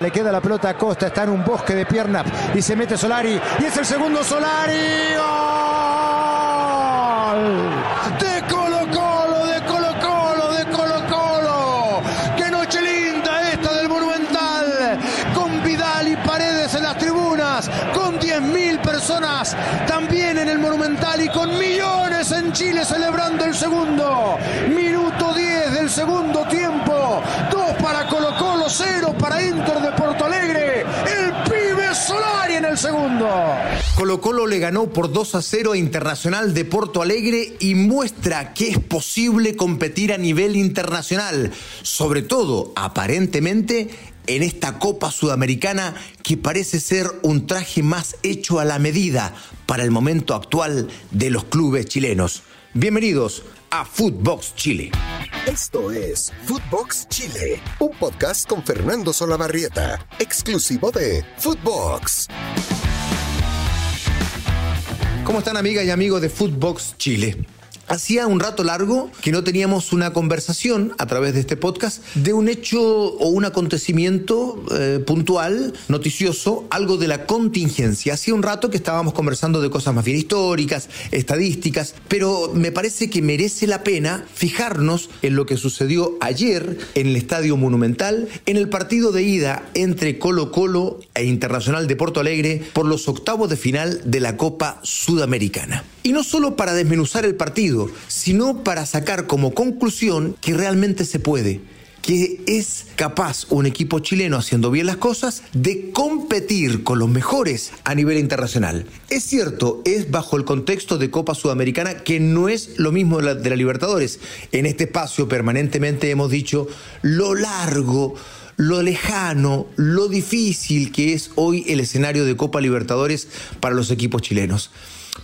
Le queda la pelota a Costa, está en un bosque de piernas y se mete Solari. Y es el segundo Solari. ¡Gol! De Colo Colo, de Colo Colo, de Colo Colo. ¡Qué noche linda esta del Monumental! Con Vidal y Paredes en las tribunas, con 10.000 personas también en el Monumental y con millones en Chile celebrando el segundo. Minuto 10 del segundo tiempo. Dos para Colo Colo, cero para Inter de Porto Alegre. El pibe Solari Colo Colo le ganó por 2 a 0 a Internacional de Porto Alegre y muestra que es posible competir a nivel internacional, sobre todo, aparentemente, en esta Copa Sudamericana que parece ser un traje más hecho a la medida para el momento actual de los clubes chilenos. Bienvenidos a Footbox Chile. Esto es Footbox Chile, un podcast con Fernando Solabarrieta, exclusivo de Footbox. ¿Cómo están amigas y amigos de Footbox Chile? Hacía un rato largo que no teníamos una conversación a través de este podcast de un hecho o un acontecimiento eh, puntual, noticioso, algo de la contingencia. Hacía un rato que estábamos conversando de cosas más bien históricas, estadísticas, pero me parece que merece la pena fijarnos en lo que sucedió ayer en el Estadio Monumental, en el partido de ida entre Colo Colo e Internacional de Porto Alegre por los octavos de final de la Copa Sudamericana. Y no solo para desmenuzar el partido, sino para sacar como conclusión que realmente se puede, que es capaz un equipo chileno haciendo bien las cosas de competir con los mejores a nivel internacional. Es cierto, es bajo el contexto de Copa Sudamericana que no es lo mismo de la, de la Libertadores. En este espacio permanentemente hemos dicho lo largo, lo lejano, lo difícil que es hoy el escenario de Copa Libertadores para los equipos chilenos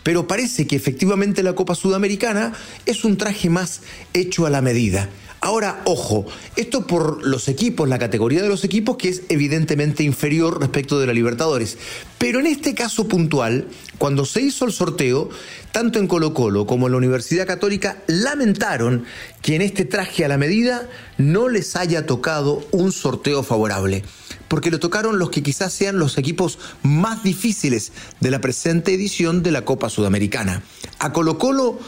pero parece que efectivamente la Copa Sudamericana es un traje más hecho a la medida. Ahora, ojo, esto por los equipos, la categoría de los equipos que es evidentemente inferior respecto de la Libertadores. Pero en este caso puntual, cuando se hizo el sorteo, tanto en Colo Colo como en la Universidad Católica lamentaron que en este traje a la medida no les haya tocado un sorteo favorable porque le tocaron los que quizás sean los equipos más difíciles de la presente edición de la Copa Sudamericana. A Colo Colo,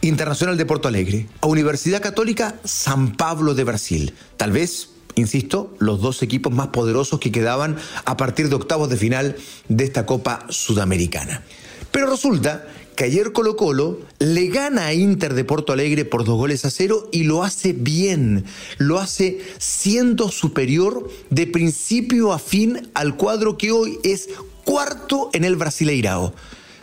Internacional de Porto Alegre. A Universidad Católica, San Pablo de Brasil. Tal vez insisto, los dos equipos más poderosos que quedaban a partir de octavos de final de esta Copa Sudamericana. Pero resulta que ayer Colo Colo le gana a Inter de Porto Alegre por dos goles a cero y lo hace bien, lo hace siendo superior de principio a fin al cuadro que hoy es cuarto en el Brasileirao.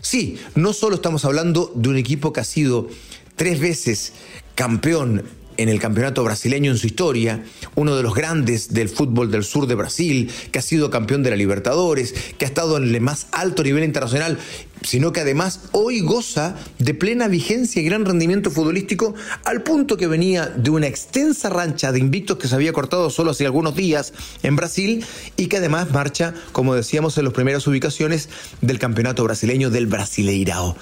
Sí, no solo estamos hablando de un equipo que ha sido tres veces campeón en el campeonato brasileño en su historia, uno de los grandes del fútbol del sur de Brasil, que ha sido campeón de la Libertadores, que ha estado en el más alto nivel internacional, sino que además hoy goza de plena vigencia y gran rendimiento futbolístico al punto que venía de una extensa rancha de invictos que se había cortado solo hace algunos días en Brasil y que además marcha, como decíamos, en las primeras ubicaciones del campeonato brasileño del Brasileirao.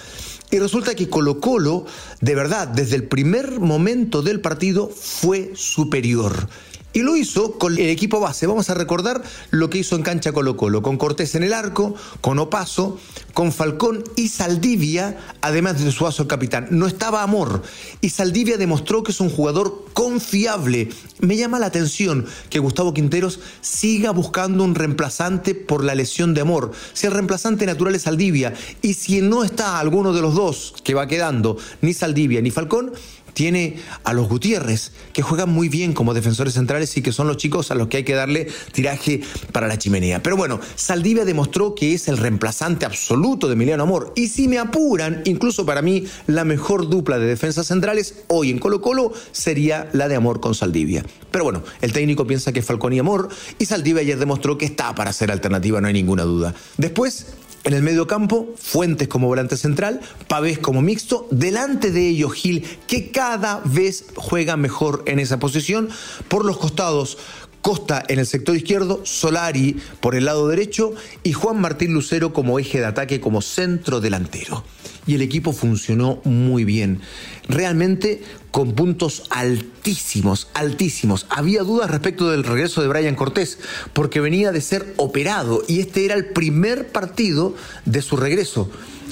Y resulta que Colo Colo, de verdad, desde el primer momento del partido, fue superior. Y lo hizo con el equipo base. Vamos a recordar lo que hizo en cancha Colo Colo, con Cortés en el arco, con Opaso, con Falcón y Saldivia, además de Suazo el capitán. No estaba Amor. Y Saldivia demostró que es un jugador confiable. Me llama la atención que Gustavo Quinteros siga buscando un reemplazante por la lesión de Amor. Si el reemplazante natural es Saldivia y si no está alguno de los dos que va quedando, ni Saldivia ni Falcón, tiene a los Gutiérrez, que juegan muy bien como defensores centrales y que son los chicos a los que hay que darle tiraje para la chimenea. Pero bueno, Saldivia demostró que es el reemplazante absoluto de Emiliano Amor. Y si me apuran, incluso para mí, la mejor dupla de defensas centrales hoy en Colo Colo sería la de Amor con Saldivia. Pero bueno, el técnico piensa que es Falcón y Amor, y Saldivia ayer demostró que está para ser alternativa, no hay ninguna duda. Después, en el medio campo, Fuentes como volante central, Pavés como mixto, delante de ellos Gil, que cada vez juega mejor en esa posición. Por los costados, Costa en el sector izquierdo, Solari por el lado derecho y Juan Martín Lucero como eje de ataque como centro delantero. Y el equipo funcionó muy bien. Realmente con puntos altísimos, altísimos. Había dudas respecto del regreso de Brian Cortés, porque venía de ser operado y este era el primer partido de su regreso.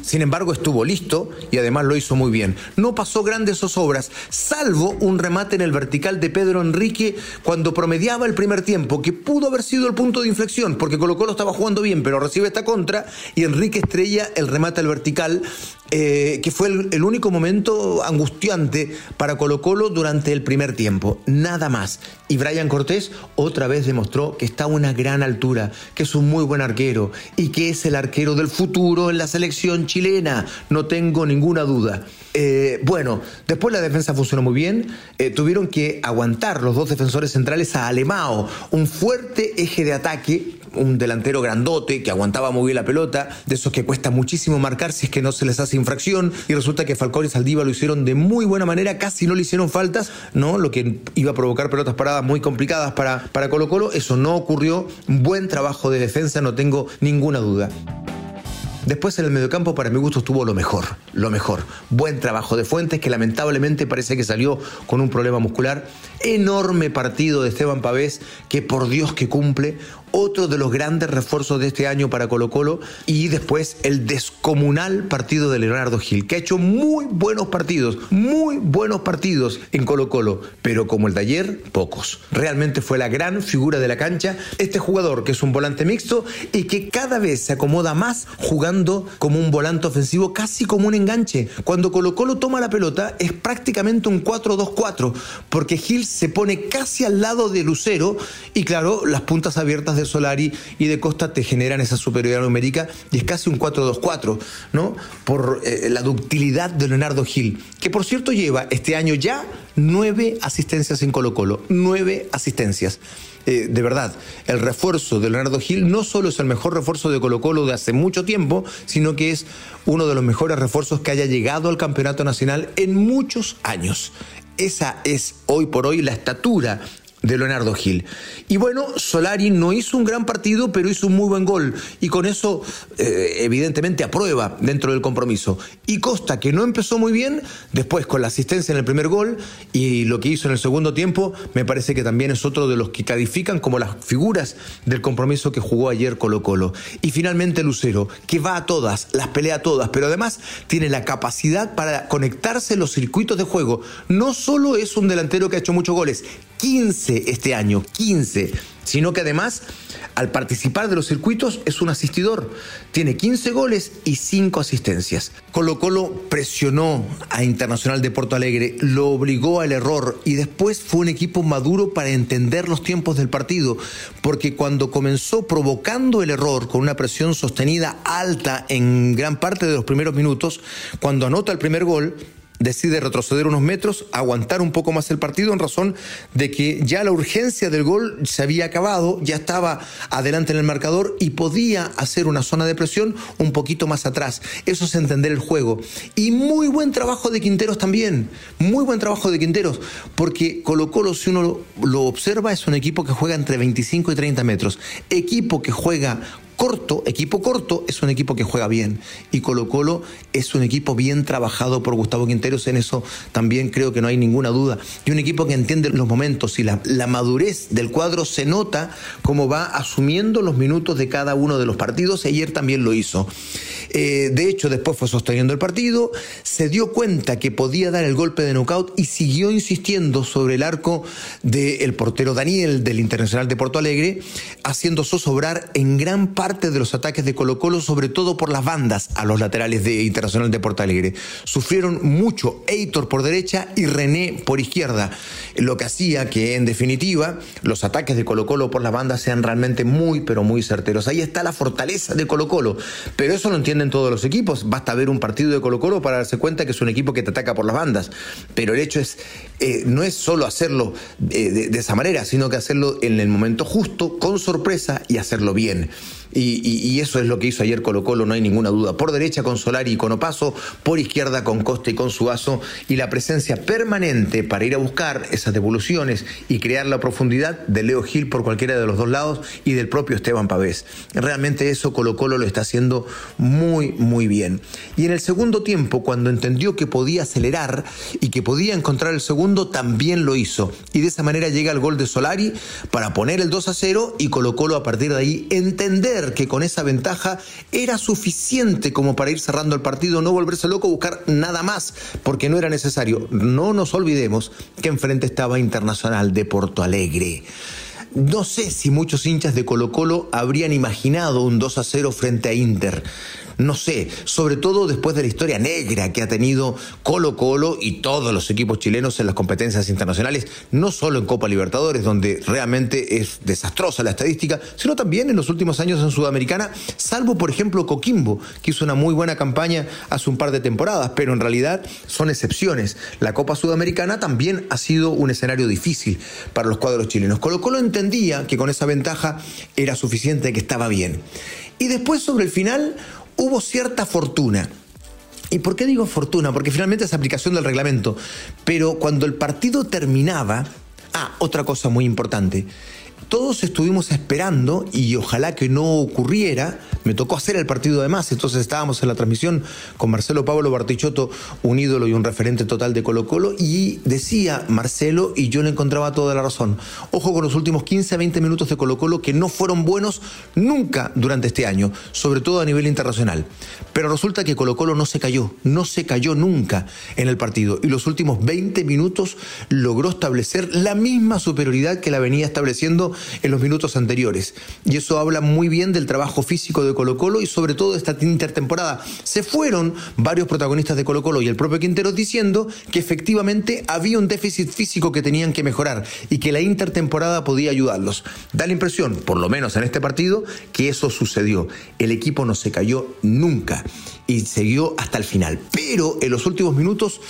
Sin embargo, estuvo listo y además lo hizo muy bien. No pasó grandes zozobras, salvo un remate en el vertical de Pedro Enrique cuando promediaba el primer tiempo, que pudo haber sido el punto de inflexión, porque Colo Colo estaba jugando bien, pero recibe esta contra y Enrique estrella el remate al vertical eh, que fue el, único momento angustiante para Colo Colo durante el primer tiempo, nada más. Y Brian Cortés otra vez demostró que está a una gran altura, que es un muy buen arquero y que es el arquero del futuro en la selección chilena, no tengo ninguna duda. Eh, bueno, después la defensa funcionó muy bien, eh, tuvieron que aguantar los dos defensores centrales a Alemao, un fuerte eje de ataque un delantero grandote que aguantaba muy bien la pelota, de esos que cuesta muchísimo marcar si es que no se les hace infracción, y resulta que Falcón y Saldiva lo hicieron de muy buena manera, casi no le hicieron faltas, ¿no? Lo que iba a provocar pelotas paradas muy complicadas para, para Colo Colo, eso no ocurrió, buen trabajo de defensa, no tengo ninguna duda. Después en el mediocampo para mi gusto estuvo lo mejor, lo mejor. Buen trabajo de Fuentes que lamentablemente parece que salió con un problema muscular. Enorme partido de Esteban Pavés que por Dios que cumple otro de los grandes refuerzos de este año para Colo Colo y después el descomunal partido de Leonardo Gil, que ha hecho muy buenos partidos, muy buenos partidos en Colo Colo, pero como el de ayer, pocos. Realmente fue la gran figura de la cancha, este jugador que es un volante mixto y que cada vez se acomoda más jugando como un volante ofensivo, casi como un enganche. Cuando Colo Colo toma la pelota es prácticamente un 4-2-4, porque Gil se pone casi al lado de Lucero y claro, las puntas abiertas de Solari y de Costa te generan esa superioridad numérica y es casi un 4-2-4, ¿no? Por eh, la ductilidad de Leonardo Gil, que por cierto lleva este año ya nueve asistencias en Colo Colo, nueve asistencias. Eh, de verdad, el refuerzo de Leonardo Gil no solo es el mejor refuerzo de Colo Colo de hace mucho tiempo, sino que es uno de los mejores refuerzos que haya llegado al Campeonato Nacional en muchos años. Esa es hoy por hoy la estatura de Leonardo Gil. Y bueno, Solari no hizo un gran partido, pero hizo un muy buen gol. Y con eso, eh, evidentemente, aprueba dentro del compromiso. Y Costa, que no empezó muy bien, después con la asistencia en el primer gol y lo que hizo en el segundo tiempo, me parece que también es otro de los que califican como las figuras del compromiso que jugó ayer Colo Colo. Y finalmente Lucero, que va a todas, las pelea a todas, pero además tiene la capacidad para conectarse los circuitos de juego. No solo es un delantero que ha hecho muchos goles, 15 este año, 15, sino que además al participar de los circuitos es un asistidor. Tiene 15 goles y 5 asistencias. Colo Colo presionó a Internacional de Porto Alegre, lo obligó al error y después fue un equipo maduro para entender los tiempos del partido, porque cuando comenzó provocando el error con una presión sostenida alta en gran parte de los primeros minutos, cuando anota el primer gol, decide retroceder unos metros, aguantar un poco más el partido en razón de que ya la urgencia del gol se había acabado, ya estaba adelante en el marcador y podía hacer una zona de presión un poquito más atrás. Eso es entender el juego. Y muy buen trabajo de Quinteros también, muy buen trabajo de Quinteros, porque Colo Colo, si uno lo observa, es un equipo que juega entre 25 y 30 metros. Equipo que juega corto, equipo corto, es un equipo que juega bien. Y Colo Colo es un equipo bien trabajado por Gustavo Quinteros, en eso también creo que no hay ninguna duda. Y un equipo que entiende los momentos y la, madurez del cuadro se nota como va asumiendo los minutos de cada uno de los partidos. Ayer también lo hizo. Eh, de hecho, después fue sosteniendo el partido, se dio cuenta que podía dar el golpe de knockout y siguió insistiendo sobre el arco del portero Daniel del Internacional de Porto Alegre, haciendo zozobrar en gran parte parte de los ataques de Colo Colo, sobre todo por las bandas a los laterales de Internacional de Porto Alegre. Sufrieron mucho Eitor por derecha y René por izquierda, lo que hacía que en definitiva los ataques de Colo Colo por las bandas sean realmente muy, pero muy certeros. Ahí está la fortaleza de Colo Colo, pero eso lo entienden todos los equipos. Basta ver un partido de Colo Colo para darse cuenta que es un equipo que te ataca por las bandas. Pero el hecho es, eh, no es solo hacerlo eh, de esa manera, sino que hacerlo en el momento justo, con sorpresa y hacerlo bien. Y, eso es lo que hizo ayer Colo Colo, no hay ninguna duda. Por derecha con Solari y con Opaso, por izquierda con Costa y con Suazo, y la presencia permanente para ir a buscar esas devoluciones y crear la profundidad de Leo Gil por cualquiera de los dos lados y del propio Esteban Pavés. Realmente eso Colo Colo lo está haciendo muy, muy bien. Y en el segundo tiempo, cuando entendió que podía acelerar y que podía encontrar el segundo, también lo hizo. Y de esa manera llega el gol de Solari para poner el 2 a 0 y Colo Colo a partir de ahí entender que con esa ventaja era suficiente como para ir cerrando el partido, no volverse loco, buscar nada más, porque no era necesario. No nos olvidemos que enfrente estaba Internacional de Porto Alegre. No sé si muchos hinchas de Colo Colo habrían imaginado un 2 a 0 frente a Inter no sé, sobre todo después de la historia negra que ha tenido Colo Colo y todos los equipos chilenos en las competencias internacionales, no solo en Copa Libertadores, donde realmente es desastrosa la estadística, sino también en los últimos años en Sudamericana, salvo por ejemplo Coquimbo, que hizo una muy buena campaña hace un par de temporadas, pero en realidad son excepciones. La Copa Sudamericana también ha sido un escenario difícil para los cuadros chilenos. Colo Colo entendía que con esa ventaja era suficiente, que estaba bien. Y después sobre el final hubo cierta fortuna. ¿Y por qué digo fortuna? Porque finalmente es aplicación del reglamento. Pero cuando el partido terminaba, ah, otra cosa muy importante, todos estuvimos esperando y ojalá que no ocurriera. Me tocó hacer el partido de más, entonces estábamos en la transmisión con Marcelo Pablo Bartichotto, un ídolo y un referente total de Colo Colo, y decía Marcelo, y yo le encontraba toda la razón, ojo con los últimos 15 a 20 minutos de Colo Colo que no fueron buenos nunca durante este año, sobre todo a nivel internacional. Pero resulta que Colo Colo no se cayó, no se cayó nunca en el partido, y los últimos 20 minutos logró establecer la misma superioridad que la venía estableciendo en los minutos anteriores. Y eso habla muy bien del trabajo físico de Colo Colo y sobre todo de esta intertemporada. Se fueron varios protagonistas de Colo Colo y el propio Quintero diciendo que efectivamente había un déficit físico que tenían que mejorar y que la intertemporada podía ayudarlos. Da la impresión, por lo menos en este partido, que eso sucedió. El equipo no se cayó nunca y siguió hasta el final. Pero en los últimos minutos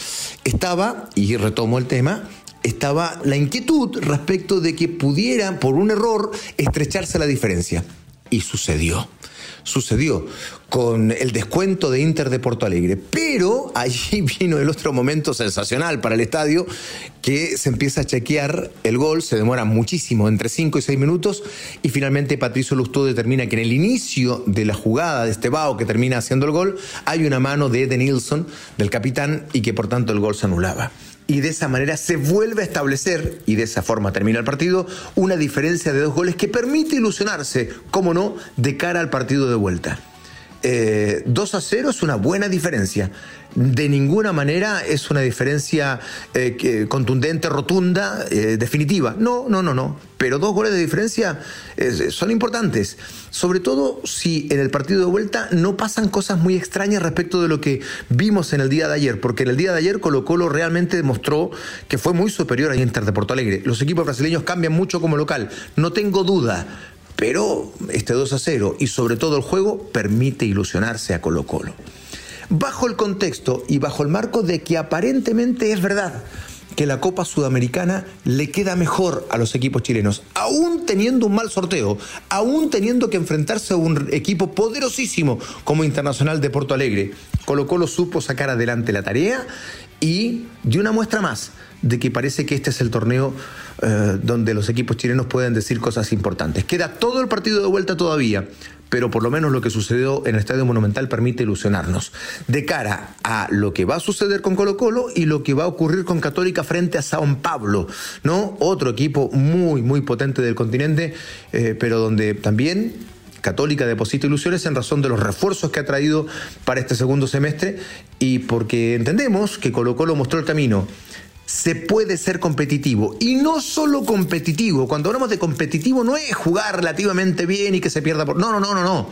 estaba, y retomo el tema, estaba la inquietud respecto de que pudiera, por un error, estrecharse la diferencia. Y sucedió. Sucedió con el descuento de Inter de Porto Alegre. Pero allí vino el otro momento sensacional para el estadio, que se empieza a chequear el gol, se demora muchísimo, entre 5 y 6 minutos, y finalmente Patricio Lustó determina que en el inicio de la jugada de este Bao que termina haciendo el gol, hay una mano de Eden Nilsson, del capitán, y que por tanto el gol se anulaba y de esa manera se vuelve a establecer, y de esa forma termina el partido, una diferencia de dos goles que permite ilusionarse, como no, de cara al partido de vuelta. 2 eh, a 0 es una buena diferencia. De ninguna manera es una diferencia eh, contundente, rotunda, eh, definitiva. No, no, no, no. Pero dos goles de diferencia son importantes. Sobre todo si en el partido de vuelta no pasan cosas muy extrañas respecto de lo que vimos en el día de ayer. Porque en el día de ayer Colo Colo realmente demostró que fue muy superior a Inter de Porto Alegre. Los equipos brasileños cambian mucho como local. No tengo duda pero este 2 a 0 y sobre todo el juego permite ilusionarse a Colo Colo. Bajo el contexto y bajo el marco de que aparentemente es verdad que la Copa Sudamericana le queda mejor a los equipos chilenos, aún teniendo un mal sorteo, aún teniendo que enfrentarse a un equipo poderosísimo como Internacional de Porto Alegre. Colo Colo supo sacar adelante la tarea y dio una muestra más de que parece que este es el torneo eh, donde los equipos chilenos pueden decir cosas importantes. Queda todo el partido de vuelta todavía, pero por lo menos lo que sucedió en el Estadio Monumental permite ilusionarnos de cara a lo que va a suceder con Colo Colo y lo que va a ocurrir con Católica frente a Sao Pablo, ¿no? Otro equipo muy, muy potente del continente, eh, pero donde también Católica deposita ilusiones en razón de los refuerzos que ha traído para este segundo semestre y porque entendemos que Colo Colo mostró el camino se puede ser competitivo. Y no solo competitivo. Cuando hablamos de competitivo no es jugar relativamente bien y que se pierda por... No, no, no, no, no.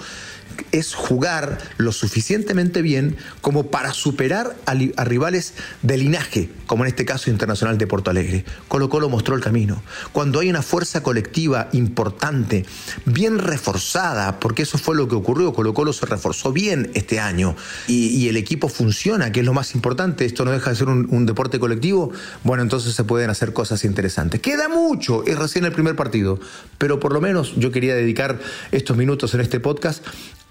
Es jugar lo suficientemente bien como para superar a, rivales de linaje, como en este caso Internacional de Porto Alegre. Colo Colo mostró el camino. Cuando hay una fuerza colectiva importante, bien reforzada, porque eso fue lo que ocurrió, Colo Colo se reforzó bien este año y, y el equipo funciona, que es lo más importante, esto no deja de ser un, un deporte colectivo, bueno, entonces se pueden hacer cosas interesantes. Queda mucho, es recién el primer partido, pero por lo menos yo quería dedicar estos minutos en este podcast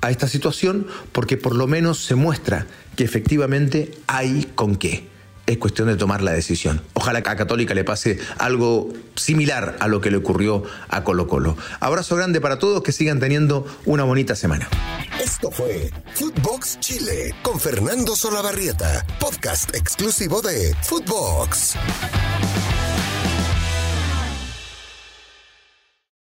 a esta situación porque por lo menos se muestra que efectivamente hay con qué. Es cuestión de tomar la decisión. Ojalá a Católica le pase algo similar a lo que le ocurrió a Colo Colo. Abrazo grande para todos, que sigan teniendo una bonita semana. Esto fue Footbox Chile con Fernando Solabarrieta, podcast exclusivo de Footbox.